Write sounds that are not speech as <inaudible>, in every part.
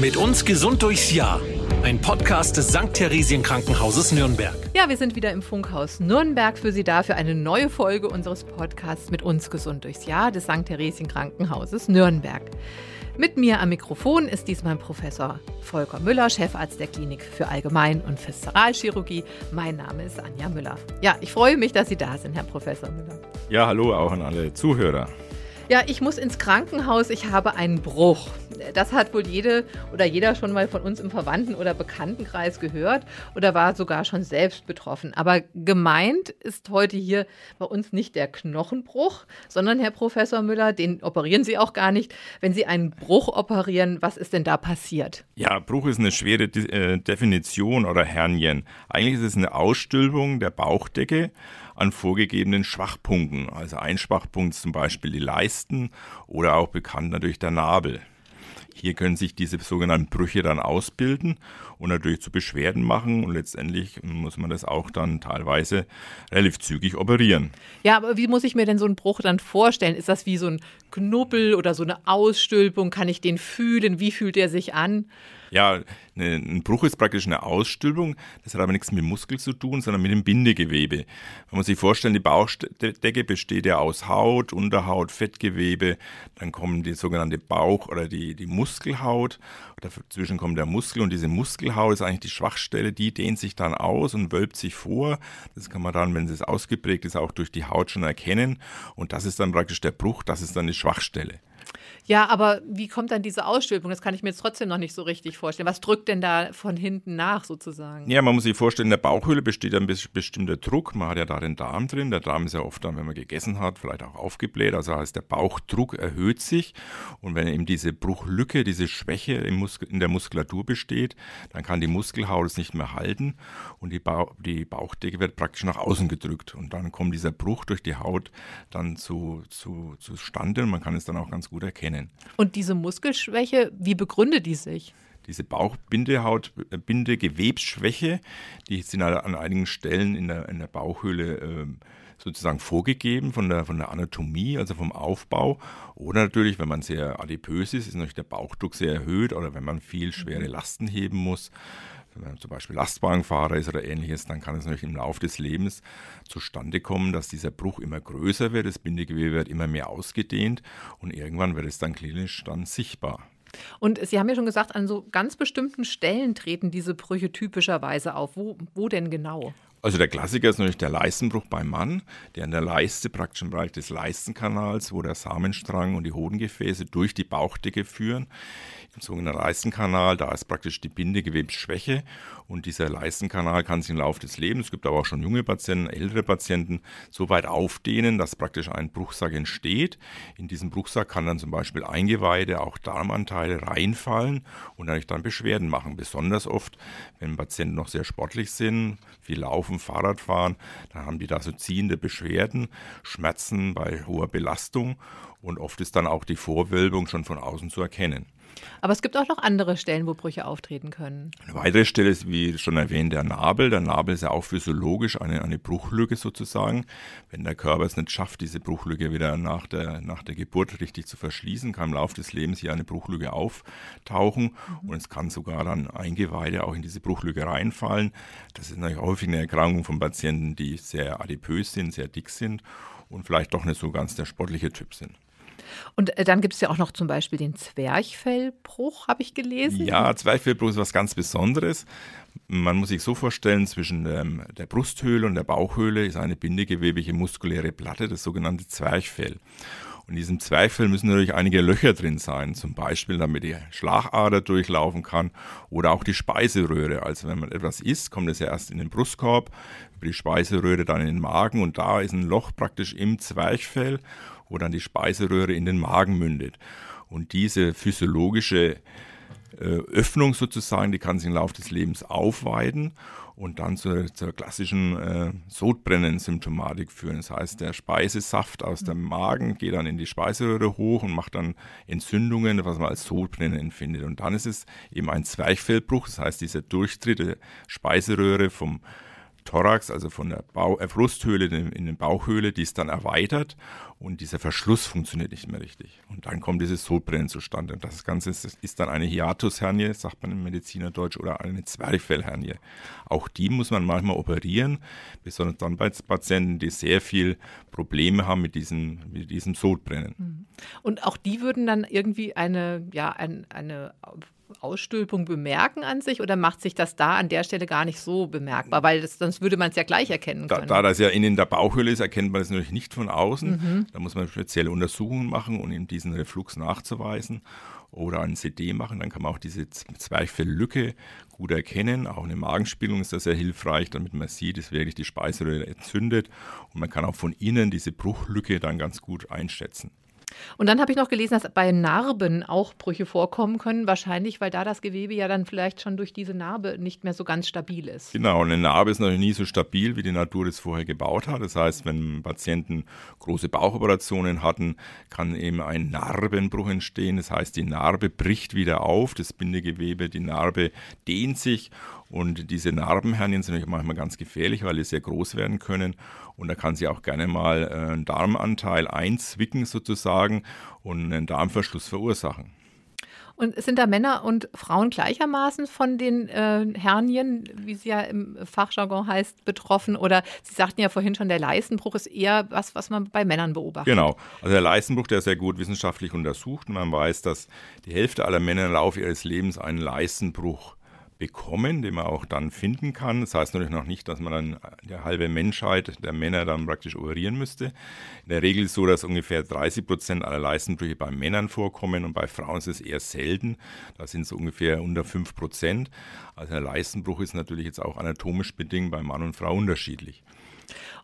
Mit uns gesund durchs Jahr. Ein Podcast des St. Theresien Krankenhauses Nürnberg. Ja, wir sind wieder im Funkhaus Nürnberg für Sie da für eine neue Folge unseres Podcasts mit uns gesund durchs Jahr des St. Theresien Krankenhauses Nürnberg. Mit mir am Mikrofon ist diesmal Professor Volker Müller, Chefarzt der Klinik für Allgemein- und Viszeralchirurgie. Mein Name ist Anja Müller. Ja, ich freue mich, dass Sie da sind, Herr Professor Müller. Ja, hallo auch an alle Zuhörer. Ja, ich muss ins Krankenhaus, ich habe einen Bruch. Das hat wohl jede oder jeder schon mal von uns im Verwandten- oder Bekanntenkreis gehört oder war sogar schon selbst betroffen. Aber gemeint ist heute hier bei uns nicht der Knochenbruch, sondern Herr Professor Müller, den operieren Sie auch gar nicht. Wenn Sie einen Bruch operieren, was ist denn da passiert? Ja, Bruch ist eine schwere äh, Definition oder Hernien. Eigentlich ist es eine Ausstülpung der Bauchdecke an vorgegebenen Schwachpunkten. Also ein Schwachpunkt zum Beispiel die Leisten oder auch bekannt natürlich der Nabel. Hier können sich diese sogenannten Brüche dann ausbilden und natürlich zu Beschwerden machen und letztendlich muss man das auch dann teilweise relativ zügig operieren. Ja, aber wie muss ich mir denn so einen Bruch dann vorstellen? Ist das wie so ein Knubbel oder so eine Ausstülpung? Kann ich den fühlen? Wie fühlt er sich an? Ja, ne, ein Bruch ist praktisch eine Ausstülpung. Das hat aber nichts mit Muskel zu tun, sondern mit dem Bindegewebe. Man muss sich vorstellen, die Bauchdecke besteht ja aus Haut, Unterhaut, Fettgewebe. Dann kommen die sogenannte Bauch- oder die, die Muskelhaut. Dazwischen kommt der Muskel und diese Muskelhaut ist eigentlich die Schwachstelle. Die dehnt sich dann aus und wölbt sich vor. Das kann man dann, wenn es ausgeprägt ist, auch durch die Haut schon erkennen. Und das ist dann praktisch der Bruch, das ist dann die Schwachstelle. Ja, aber wie kommt dann diese Ausstülpung? Das kann ich mir jetzt trotzdem noch nicht so richtig vorstellen. Was drückt denn da von hinten nach sozusagen? Ja, man muss sich vorstellen, in der Bauchhöhle besteht ein bestimmter Druck. Man hat ja da den Darm drin. Der Darm ist ja oft dann, wenn man gegessen hat, vielleicht auch aufgebläht. Also heißt, der Bauchdruck erhöht sich. Und wenn eben diese Bruchlücke, diese Schwäche in der Muskulatur besteht, dann kann die Muskelhaut es nicht mehr halten und die, ba die Bauchdecke wird praktisch nach außen gedrückt. Und dann kommt dieser Bruch durch die Haut dann zu, zu, zustande und man kann es dann auch ganz gut erkennen erkennen. Und diese Muskelschwäche, wie begründet die sich? Diese Bauchbindehaut, äh, Bindegewebsschwäche, die sind an einigen Stellen in der, in der Bauchhöhle äh, sozusagen vorgegeben von der, von der Anatomie, also vom Aufbau. Oder natürlich, wenn man sehr adipös ist, ist natürlich der Bauchdruck sehr erhöht oder wenn man viel schwere mhm. Lasten heben muss. Wenn man zum Beispiel Lastwagenfahrer ist oder ähnliches, dann kann es natürlich im Laufe des Lebens zustande kommen, dass dieser Bruch immer größer wird, das Bindegewebe wird immer mehr ausgedehnt und irgendwann wird es dann klinisch dann sichtbar. Und Sie haben ja schon gesagt, an so ganz bestimmten Stellen treten diese Brüche typischerweise auf. Wo, wo denn genau? Also der Klassiker ist natürlich der Leistenbruch beim Mann, der in der Leiste, praktisch im Bereich des Leistenkanals, wo der Samenstrang und die Hodengefäße durch die Bauchdecke führen, im sogenannten Leistenkanal, da ist praktisch die Bindegewebsschwäche und dieser Leistenkanal kann sich im Laufe des Lebens, es gibt aber auch schon junge Patienten, ältere Patienten, so weit aufdehnen, dass praktisch ein Bruchsack entsteht. In diesem Bruchsack kann dann zum Beispiel Eingeweide, auch Darmanteile reinfallen und natürlich dann Beschwerden machen. Besonders oft, wenn Patienten noch sehr sportlich sind, viel laufen, Fahrrad fahren, dann haben die da so ziehende Beschwerden, Schmerzen bei hoher Belastung und oft ist dann auch die Vorwölbung schon von außen zu erkennen. Aber es gibt auch noch andere Stellen, wo Brüche auftreten können. Eine weitere Stelle ist, wie schon erwähnt, der Nabel. Der Nabel ist ja auch physiologisch eine, eine Bruchlücke sozusagen. Wenn der Körper es nicht schafft, diese Bruchlücke wieder nach der, nach der Geburt richtig zu verschließen, kann im Laufe des Lebens hier eine Bruchlücke auftauchen mhm. und es kann sogar dann Eingeweide auch in diese Bruchlücke reinfallen. Das ist natürlich häufig eine Erkrankung von Patienten, die sehr adipös sind, sehr dick sind und vielleicht doch nicht so ganz der sportliche Typ sind. Und äh, dann gibt es ja auch noch zum Beispiel den Zwerchfellbruch, habe ich gelesen. Ja, Zwerchfellbruch ist was ganz Besonderes. Man muss sich so vorstellen, zwischen ähm, der Brusthöhle und der Bauchhöhle ist eine bindegewebige muskuläre Platte, das sogenannte Zwerchfell. Und in diesem Zwerchfell müssen natürlich einige Löcher drin sein, zum Beispiel damit die Schlagader durchlaufen kann oder auch die Speiseröhre. Also wenn man etwas isst, kommt es ja erst in den Brustkorb, über die Speiseröhre dann in den Magen und da ist ein Loch praktisch im Zwerchfell wo dann die Speiseröhre in den Magen mündet. Und diese physiologische äh, Öffnung sozusagen, die kann sich im Laufe des Lebens aufweiten und dann zur, zur klassischen äh, Sodbrennen-Symptomatik führen. Das heißt, der Speisesaft aus dem Magen geht dann in die Speiseröhre hoch und macht dann Entzündungen, was man als Sodbrennen empfindet. Und dann ist es eben ein Zwerchfellbruch, das heißt, dieser Durchtritt der Speiseröhre vom Thorax, also von der Bau äh, Brusthöhle in, in den Bauchhöhle, die ist dann erweitert und dieser Verschluss funktioniert nicht mehr richtig. Und dann kommt dieses Sodbrennen zustande. Und das Ganze ist, ist dann eine Hiatushernie, sagt man im Medizinerdeutsch, oder eine Zwerchfellhernie. Auch die muss man manchmal operieren, besonders dann bei Patienten, die sehr viel Probleme haben mit diesem, mit diesem Sodbrennen. Mhm. Und auch die würden dann irgendwie eine, ja, ein, eine Ausstülpung bemerken an sich oder macht sich das da an der Stelle gar nicht so bemerkbar? Weil das, sonst würde man es ja gleich erkennen können. Da, da, das ja innen in der Bauchhöhle ist, erkennt man das natürlich nicht von außen. Mhm. Da muss man spezielle Untersuchungen machen, um diesen Reflux nachzuweisen oder ein CD machen. Dann kann man auch diese Zwerchfelllücke gut erkennen. Auch eine Magenspiegelung ist da sehr hilfreich, damit man sieht, ist wirklich die Speiseröhre entzündet. Und man kann auch von innen diese Bruchlücke dann ganz gut einschätzen. Und dann habe ich noch gelesen, dass bei Narben auch Brüche vorkommen können, wahrscheinlich, weil da das Gewebe ja dann vielleicht schon durch diese Narbe nicht mehr so ganz stabil ist. Genau, eine Narbe ist natürlich nie so stabil, wie die Natur es vorher gebaut hat. Das heißt, wenn Patienten große Bauchoperationen hatten, kann eben ein Narbenbruch entstehen. Das heißt, die Narbe bricht wieder auf, das Bindegewebe, die Narbe dehnt sich und diese Narbenhernien sind natürlich manchmal ganz gefährlich, weil die sehr groß werden können. Und da kann sie auch gerne mal äh, einen Darmanteil einzwicken sozusagen und einen Darmverschluss verursachen. Und sind da Männer und Frauen gleichermaßen von den äh, Hernien, wie sie ja im Fachjargon heißt, betroffen? Oder Sie sagten ja vorhin schon, der Leistenbruch ist eher was, was man bei Männern beobachtet. Genau. Also der Leistenbruch, der ist sehr gut wissenschaftlich untersucht. Und man weiß, dass die Hälfte aller Männer im Laufe ihres Lebens einen Leistenbruch bekommen, den man auch dann finden kann. Das heißt natürlich noch nicht, dass man dann die halbe Menschheit der Männer dann praktisch operieren müsste. In der Regel ist es so, dass ungefähr 30 Prozent aller Leistenbrüche bei Männern vorkommen und bei Frauen ist es eher selten. Da sind es ungefähr unter 5 Prozent. Also der Leistenbruch ist natürlich jetzt auch anatomisch bedingt bei Mann und Frau unterschiedlich.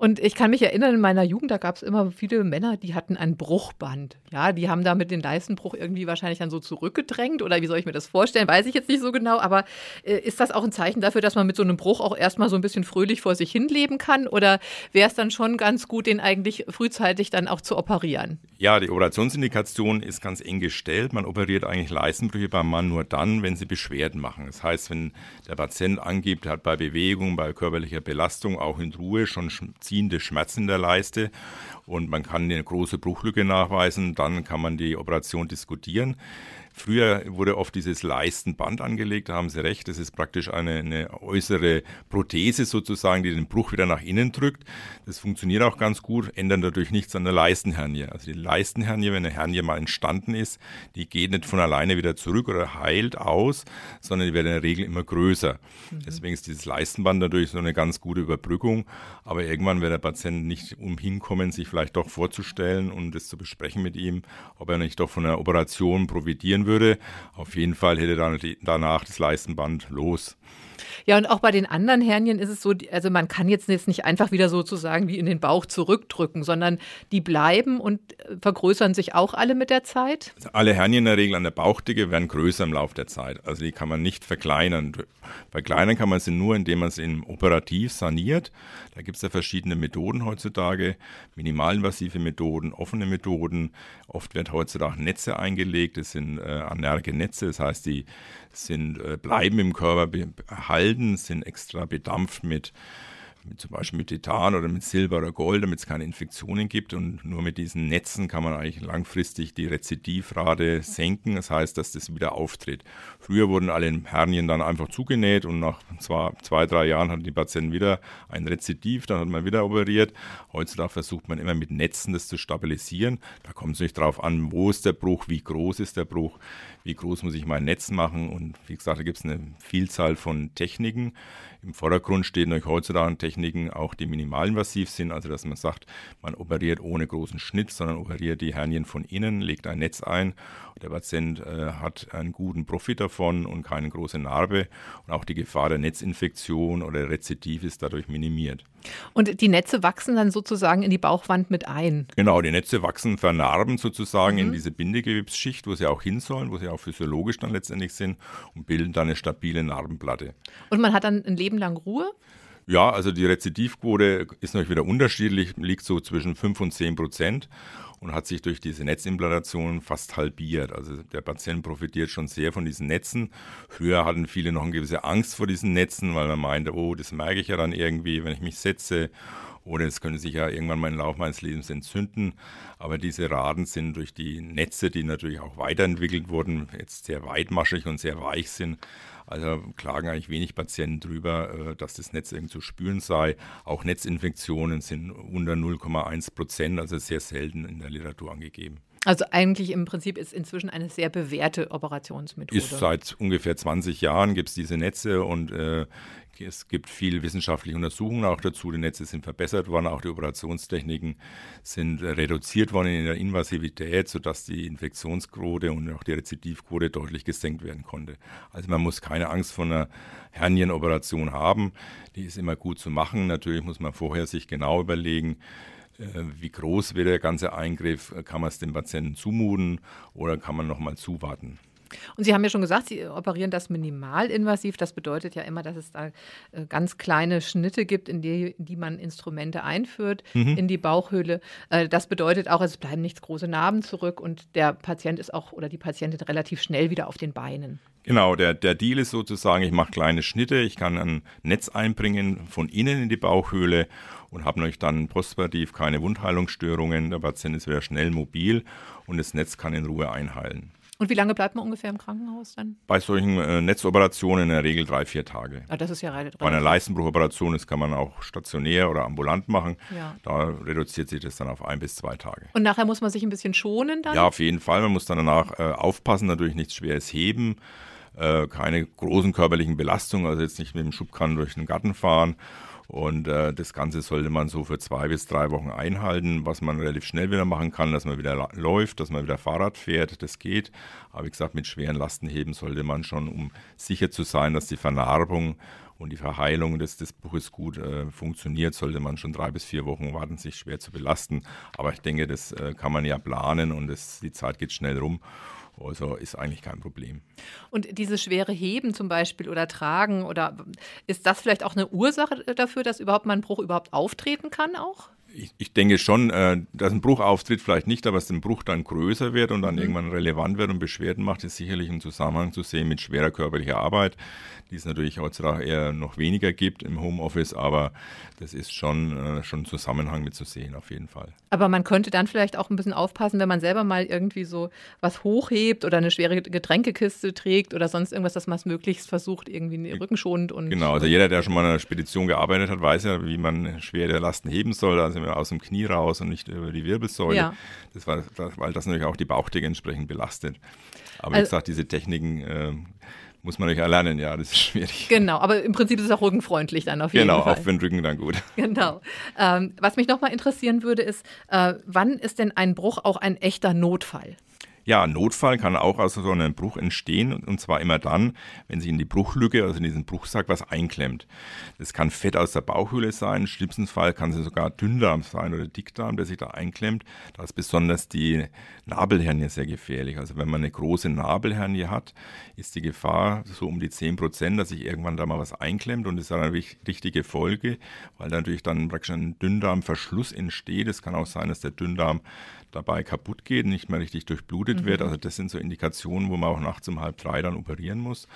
Und ich kann mich erinnern, in meiner Jugend, da gab es immer viele Männer, die hatten ein Bruchband. Ja, die haben damit den Leistenbruch irgendwie wahrscheinlich dann so zurückgedrängt oder wie soll ich mir das vorstellen, weiß ich jetzt nicht so genau. Aber äh, ist das auch ein Zeichen dafür, dass man mit so einem Bruch auch erstmal so ein bisschen fröhlich vor sich hinleben kann? Oder wäre es dann schon ganz gut, den eigentlich frühzeitig dann auch zu operieren? Ja, die Operationsindikation ist ganz eng gestellt. Man operiert eigentlich Leistenbrüche beim Mann nur dann, wenn sie Beschwerden machen. Das heißt, wenn der Patient angibt, er hat bei Bewegung, bei körperlicher Belastung auch in Ruhe schon ziehende Schmerzen der Leiste und man kann eine große Bruchlücke nachweisen, dann kann man die Operation diskutieren. Früher wurde oft dieses Leistenband angelegt, da haben Sie recht, das ist praktisch eine, eine, äußere Prothese sozusagen, die den Bruch wieder nach innen drückt. Das funktioniert auch ganz gut, ändert dadurch nichts an der Leistenhernie. Also die Leistenhernie, wenn eine Hernie mal entstanden ist, die geht nicht von alleine wieder zurück oder heilt aus, sondern die wird in der Regel immer größer. Mhm. Deswegen ist dieses Leistenband natürlich so eine ganz gute Überbrückung, aber irgendwann wird der Patient nicht umhinkommen, sich vielleicht doch vorzustellen und das zu besprechen mit ihm, ob er nicht doch von einer Operation profitieren würde würde. Auf jeden Fall hätte dann danach das Leistenband los. Ja, und auch bei den anderen Hernien ist es so, also man kann jetzt nicht einfach wieder sozusagen wie in den Bauch zurückdrücken, sondern die bleiben und äh, vergrößern sich auch alle mit der Zeit? Also alle Hernien in der Regel an der Bauchdicke werden größer im Laufe der Zeit. Also die kann man nicht verkleinern. Verkleinern kann man sie nur, indem man sie operativ saniert. Da gibt es ja verschiedene Methoden heutzutage, minimalinvasive Methoden, offene Methoden. Oft wird heutzutage Netze eingelegt, das sind äh, Netze, das heißt, die sind, äh, bleiben im Körper erhalten, sind extra bedampft mit mit zum Beispiel mit Titan oder mit Silber oder Gold, damit es keine Infektionen gibt. Und nur mit diesen Netzen kann man eigentlich langfristig die Rezidivrate senken. Das heißt, dass das wieder auftritt. Früher wurden alle Hernien dann einfach zugenäht und nach zwei, zwei drei Jahren hatten die Patienten wieder ein Rezidiv, dann hat man wieder operiert. Heutzutage versucht man immer mit Netzen das zu stabilisieren. Da kommt es nicht darauf an, wo ist der Bruch, wie groß ist der Bruch, wie groß muss ich mein Netz machen. Und wie gesagt, da gibt es eine Vielzahl von Techniken. Im Vordergrund stehen euch heutzutage Techniken, auch die minimalinvasiv sind, also dass man sagt, man operiert ohne großen Schnitt, sondern operiert die Hernien von innen, legt ein Netz ein und der Patient äh, hat einen guten Profit davon und keine große Narbe und auch die Gefahr der Netzinfektion oder Rezidiv ist dadurch minimiert. Und die Netze wachsen dann sozusagen in die Bauchwand mit ein. Genau, die Netze wachsen vernarben sozusagen mhm. in diese Bindegewebsschicht, wo sie auch hin sollen, wo sie auch physiologisch dann letztendlich sind und bilden dann eine stabile Narbenplatte. Und man hat dann ein Leben lang Ruhe? Ja, also die Rezidivquote ist natürlich wieder unterschiedlich, liegt so zwischen 5 und 10 Prozent und hat sich durch diese Netzimplantation fast halbiert. Also der Patient profitiert schon sehr von diesen Netzen. Früher hatten viele noch eine gewisse Angst vor diesen Netzen, weil man meinte, oh, das merke ich ja dann irgendwie, wenn ich mich setze Oder es könnte sich ja irgendwann mal im Laufe meines Lebens entzünden. Aber diese Raden sind durch die Netze, die natürlich auch weiterentwickelt wurden, jetzt sehr weitmaschig und sehr weich sind. Also klagen eigentlich wenig Patienten drüber, äh, dass das Netz irgendwie zu spüren sei. Auch Netzinfektionen sind unter 0,1 Prozent, also sehr selten in der Literatur angegeben. Also eigentlich im Prinzip ist inzwischen eine sehr bewährte Operationsmethode. Ist seit ungefähr 20 Jahren gibt es diese Netze und äh, es gibt viel wissenschaftliche Untersuchungen auch dazu. Die Netze sind verbessert worden, auch die Operationstechniken sind reduziert worden in der Invasivität, sodass die Infektionsquote und auch die Rezidivquote deutlich gesenkt werden konnte. Also man muss keine Angst vor einer Hernienoperation haben. Die ist immer gut zu machen. Natürlich muss man vorher sich genau überlegen, wie groß wird der ganze Eingriff, kann man es dem Patienten zumuten oder kann man nochmal zuwarten. Und Sie haben ja schon gesagt, Sie operieren das minimalinvasiv. Das bedeutet ja immer, dass es da äh, ganz kleine Schnitte gibt, in die, in die man Instrumente einführt mhm. in die Bauchhöhle. Äh, das bedeutet auch, es bleiben nichts große Narben zurück und der Patient ist auch oder die Patientin relativ schnell wieder auf den Beinen. Genau, der, der Deal ist sozusagen, ich mache kleine Schnitte, ich kann ein Netz einbringen von innen in die Bauchhöhle und habe natürlich dann postoperativ keine Wundheilungsstörungen. Der Patient ist wieder schnell mobil und das Netz kann in Ruhe einheilen. Und wie lange bleibt man ungefähr im Krankenhaus dann? Bei solchen äh, Netzoperationen in der Regel drei, vier Tage. Ah, das ist ja relativ. Bei einer Leistenbruchoperation, das kann man auch stationär oder ambulant machen. Ja. Da reduziert sich das dann auf ein bis zwei Tage. Und nachher muss man sich ein bisschen schonen dann? Ja, auf jeden Fall. Man muss dann danach äh, aufpassen, natürlich nichts Schweres heben. Äh, keine großen körperlichen Belastungen, also jetzt nicht mit dem Schubkran durch den Garten fahren und äh, das Ganze sollte man so für zwei bis drei Wochen einhalten, was man relativ schnell wieder machen kann, dass man wieder läuft, dass man wieder Fahrrad fährt, das geht. Aber wie gesagt, mit schweren Lastenheben sollte man schon, um sicher zu sein, dass die Vernarbung und die Verheilung des, des Buches gut äh, funktioniert, sollte man schon drei bis vier Wochen warten, sich schwer zu belasten. Aber ich denke, das äh, kann man ja planen und das, die Zeit geht schnell rum. Also ist eigentlich kein Problem. Und dieses schwere Heben zum Beispiel oder Tragen oder ist das vielleicht auch eine Ursache dafür, dass überhaupt mal ein Bruch überhaupt auftreten kann auch? Ich, ich, denke schon, äh, dass ein Bruch auftritt, vielleicht nicht, aber dass ein Bruch dann größer wird und dann mhm. irgendwann relevant wird und Beschwerden macht, ist sicherlich im Zusammenhang zu sehen mit schwerer körperlicher Arbeit die es natürlich heutzutage eher noch weniger gibt im Homeoffice, aber das ist schon, äh, schon Zusammenhang mit zu sehen, auf jeden Fall. Aber man könnte dann vielleicht auch ein bisschen aufpassen, wenn man selber mal irgendwie so was hochhebt oder eine schwere Getränkekiste trägt oder sonst irgendwas, dass man es möglichst versucht, irgendwie rückenschonend und. Genau, also jeder, der schon mal in einer Spedition gearbeitet hat, weiß ja, wie man schwere Lasten heben soll, also aus dem Knie raus und nicht über die Wirbelsäule. Ja. Das war, weil das natürlich auch die Bauchdecke entsprechend belastet. Aber also, wie gesagt, diese Techniken äh, muss man nicht erlernen, ja, das ist schwierig. Genau, aber im Prinzip ist es auch rückenfreundlich dann auf jeden genau, Fall. Genau, auch den Rücken dann gut. <laughs> Genau. Ähm, was mich nochmal interessieren würde, ist, äh, wann ist denn ein Bruch auch ein echter Notfall? Ja, Notfall kann auch aus so einem Bruch entstehen und zwar immer dann, wenn sich in die Bruchlücke, also in diesen Bruchsack, was einklemmt. Das kann Fett aus der Bauchhöhle sein, im schlimmsten Fall kann es sogar Dünndarm sein oder Dickdarm, der sich da einklemmt. Da ist besonders die Nabelhernie sehr gefährlich. Also wenn man eine große Nabelhernie hat, ist die Gefahr so um die 10 Prozent, dass sich irgendwann da mal was einklemmt und das ist eine richtige Folge, weil natürlich dann praktisch ein Dünndarmverschluss entsteht. Es kann auch sein, dass der Dünndarm dabei kaputt geht, nicht mehr richtig durchblutet mhm. wird. Also das sind so Indikationen, wo man auch nachts um halb drei dann operieren muss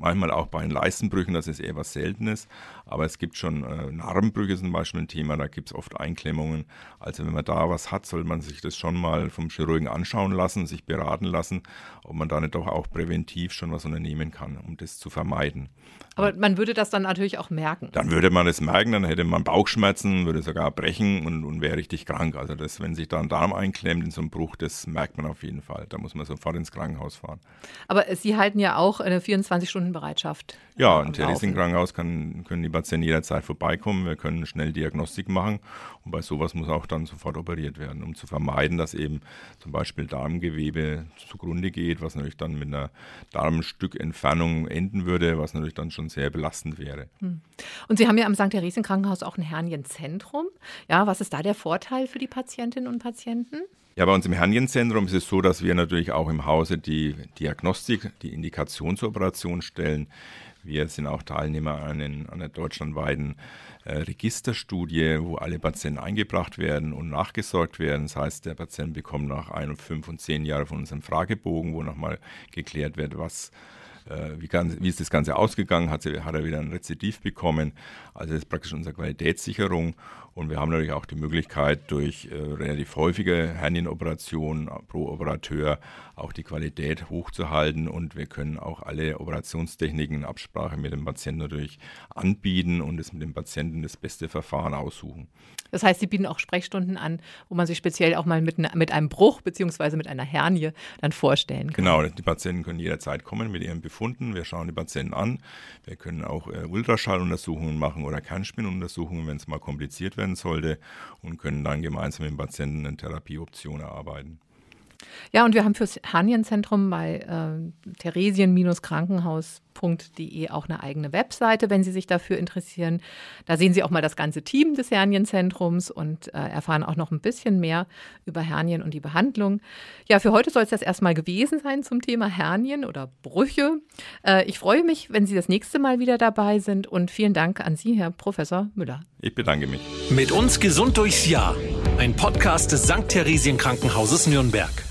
manchmal auch bei den Leistenbrüchen, das ist eher was Seltenes, aber es gibt schon äh, Narbenbrüche zum Beispiel ein Thema, da gibt es oft Einklemmungen. Also wenn man da was hat, soll man sich das schon mal vom Chirurgen anschauen lassen, sich beraten lassen, ob man da nicht doch auch präventiv schon was unternehmen kann, um das zu vermeiden. Aber man würde das dann natürlich auch merken. Dann würde man das merken, dann hätte man Bauchschmerzen, würde sogar brechen und, und wäre richtig krank. Also das, wenn sich da ein Darm einklemmt in so einem Bruch, das merkt man auf jeden Fall. Da muss man sofort ins Krankenhaus fahren. Aber Sie halten ja auch eine 24 Stunden Bereitschaft. Ja, im Theresienkrankenhaus können die Patienten jederzeit vorbeikommen. Wir können schnell Diagnostik machen. Und bei sowas muss auch dann sofort operiert werden, um zu vermeiden, dass eben zum Beispiel Darmgewebe zugrunde geht, was natürlich dann mit einer Darmstückentfernung enden würde, was natürlich dann schon sehr belastend wäre. Hm. Und Sie haben ja am St. Theresien Krankenhaus auch ein Hernienzentrum. Ja, was ist da der Vorteil für die Patientinnen und Patienten? Ja, bei uns im Hernienzentrum ist es so, dass wir natürlich auch im Hause die Diagnostik, die Indikation zur Operation stellen. Wir sind auch Teilnehmer an, den, an der deutschlandweiten äh, Registerstudie, wo alle Patienten eingebracht werden und nachgesorgt werden. Das heißt, der Patient bekommt nach ein fünf und zehn Jahren von unserem Fragebogen, wo nochmal geklärt wird, was wie, ganz, wie, ist das Ganze ausgegangen, hat, sie, hat er wieder ein Rezidiv bekommen. Also das ist praktisch unsere Qualitätssicherung. Und wir haben natürlich auch die Möglichkeit, durch äh, relativ häufige Hernienoperationen pro Operateur auch die Qualität hochzuhalten. Und wir können auch alle Operationstechniken in Absprache mit dem Patienten natürlich anbieten und es mit dem Patienten das beste Verfahren aussuchen. Das heißt, Sie bieten auch Sprechstunden an, wo man sich speziell auch mal mit, mit einem Bruch bzw. mit einer Hernie dann vorstellen kann. Genau, die Patienten können jederzeit kommen mit ihren Befunden. Wir schauen die Patienten an. Wir können auch äh, Ultraschalluntersuchungen machen oder Kernspinuntersuchungen, wenn es mal kompliziert werden sollte und können dann gemeinsam mit dem Patienten eine Therapieoption erarbeiten. Ja, und wir haben fürs Hernienzentrum bei äh, theresien-krankenhaus.de auch eine eigene Webseite, wenn Sie sich dafür interessieren. Da sehen Sie auch mal das ganze Team des Hernienzentrums und äh, erfahren auch noch ein bisschen mehr über Hernien und die Behandlung. Ja, für heute soll es das erstmal gewesen sein zum Thema Hernien oder Brüche. Äh, ich freue mich, wenn Sie das nächste Mal wieder dabei sind und vielen Dank an Sie, Herr Professor Müller. Ich bedanke mich. Mit uns gesund durchs Jahr. Ein Podcast des St. Theresien Krankenhauses Nürnberg.